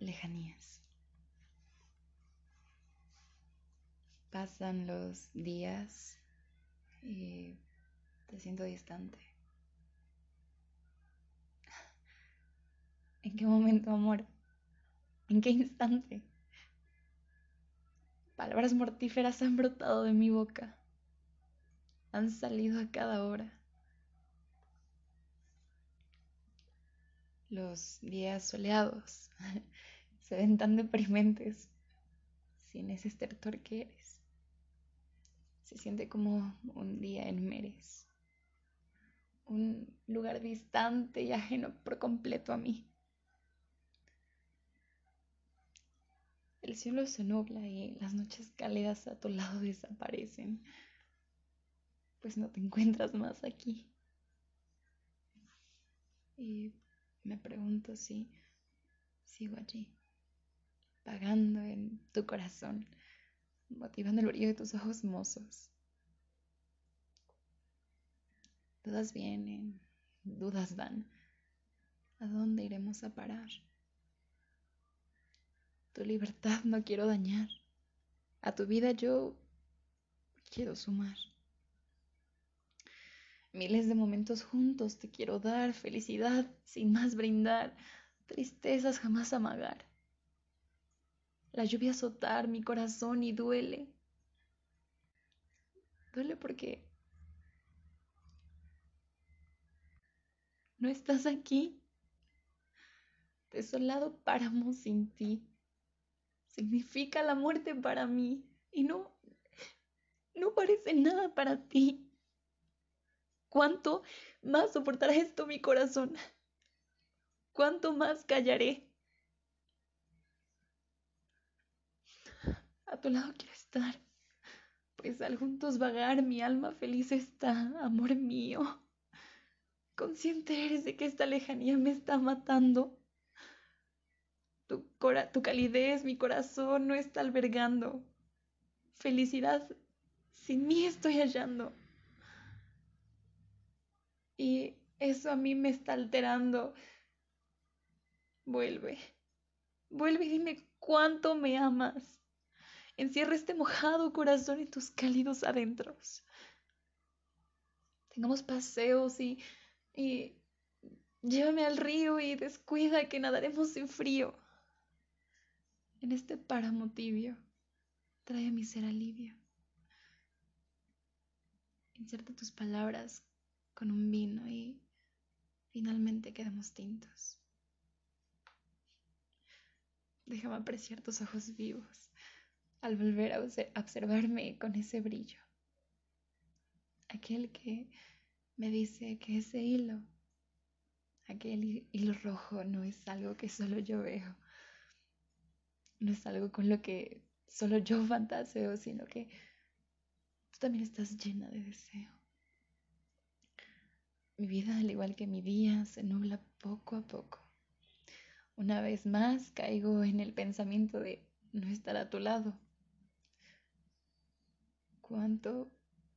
lejanías. Pasan los días y te siento distante. ¿En qué momento, amor? ¿En qué instante? Palabras mortíferas han brotado de mi boca. Han salido a cada hora. Los días soleados se ven tan deprimentes sin ese estertor que eres. Se siente como un día en Meres, un lugar distante y ajeno por completo a mí. El cielo se nubla y las noches cálidas a tu lado desaparecen, pues no te encuentras más aquí. Y me pregunto si sigo allí, pagando en tu corazón, motivando el brillo de tus ojos mozos. Dudas vienen, dudas van. ¿A dónde iremos a parar? Tu libertad no quiero dañar. A tu vida yo quiero sumar. Miles de momentos juntos te quiero dar, felicidad sin más brindar, tristezas jamás amagar. La lluvia azotar mi corazón y duele. Duele porque no estás aquí. Desolado páramo sin ti. Significa la muerte para mí y no, no parece nada para ti. ¿Cuánto más soportará esto mi corazón? ¿Cuánto más callaré? A tu lado quiero estar, pues al juntos vagar mi alma feliz está, amor mío. Consciente eres de que esta lejanía me está matando. Tu, calidez, mi corazón no está albergando. Felicidad sin mí estoy hallando. Y eso a mí me está alterando. Vuelve, vuelve y dime cuánto me amas. Encierra este mojado corazón en tus cálidos adentros. Tengamos paseos y, y llévame al río y descuida que nadaremos sin frío. En este páramo tibio, trae a mi ser alivio. Inserta tus palabras con un vino y finalmente quedamos tintos. Déjame apreciar tus ojos vivos al volver a observarme con ese brillo. Aquel que me dice que ese hilo, aquel hilo rojo no es algo que solo yo veo, no es algo con lo que solo yo fantaseo, sino que tú también estás llena de deseo. Mi vida, al igual que mi día, se nubla poco a poco. Una vez más caigo en el pensamiento de no estar a tu lado. ¿Cuánto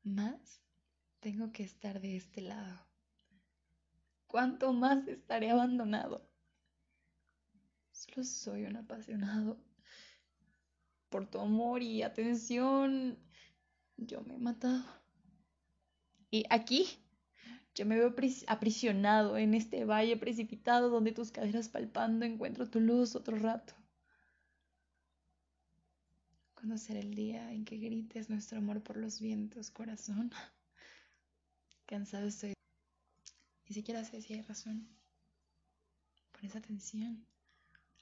más tengo que estar de este lado? ¿Cuánto más estaré abandonado? Solo soy un apasionado. Por tu amor y atención, yo me he matado. Y aquí yo me veo aprisionado en este valle precipitado donde tus caderas palpando encuentro tu luz otro rato. ¿Cuándo será el día en que grites nuestro amor por los vientos, corazón? Cansado estoy. Ni siquiera sé si hay razón. Pones atención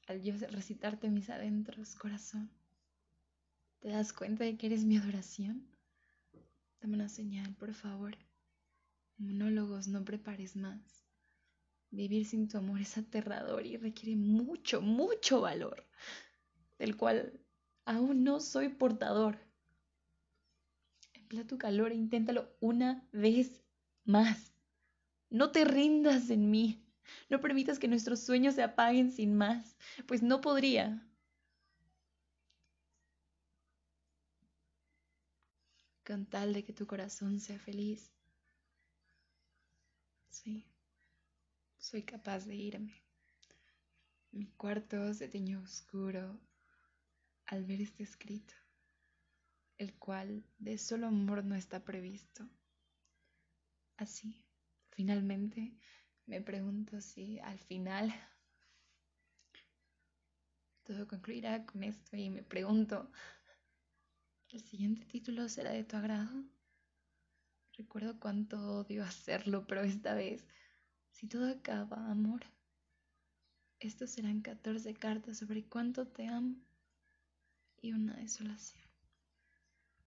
al yo recitarte mis adentros, corazón. ¿Te das cuenta de que eres mi adoración? Dame una señal, por favor. Monólogos, no prepares más. Vivir sin tu amor es aterrador y requiere mucho, mucho valor, del cual aún no soy portador. Emplea tu calor e inténtalo una vez más. No te rindas en mí. No permitas que nuestros sueños se apaguen sin más, pues no podría. Con tal de que tu corazón sea feliz. Sí, soy capaz de irme. Mi cuarto se teñó oscuro al ver este escrito, el cual de solo amor no está previsto. Así, finalmente, me pregunto si al final todo concluirá con esto y me pregunto, ¿el siguiente título será de tu agrado? Recuerdo cuánto odio hacerlo, pero esta vez, si todo acaba, amor, estos serán 14 cartas sobre cuánto te amo y una desolación.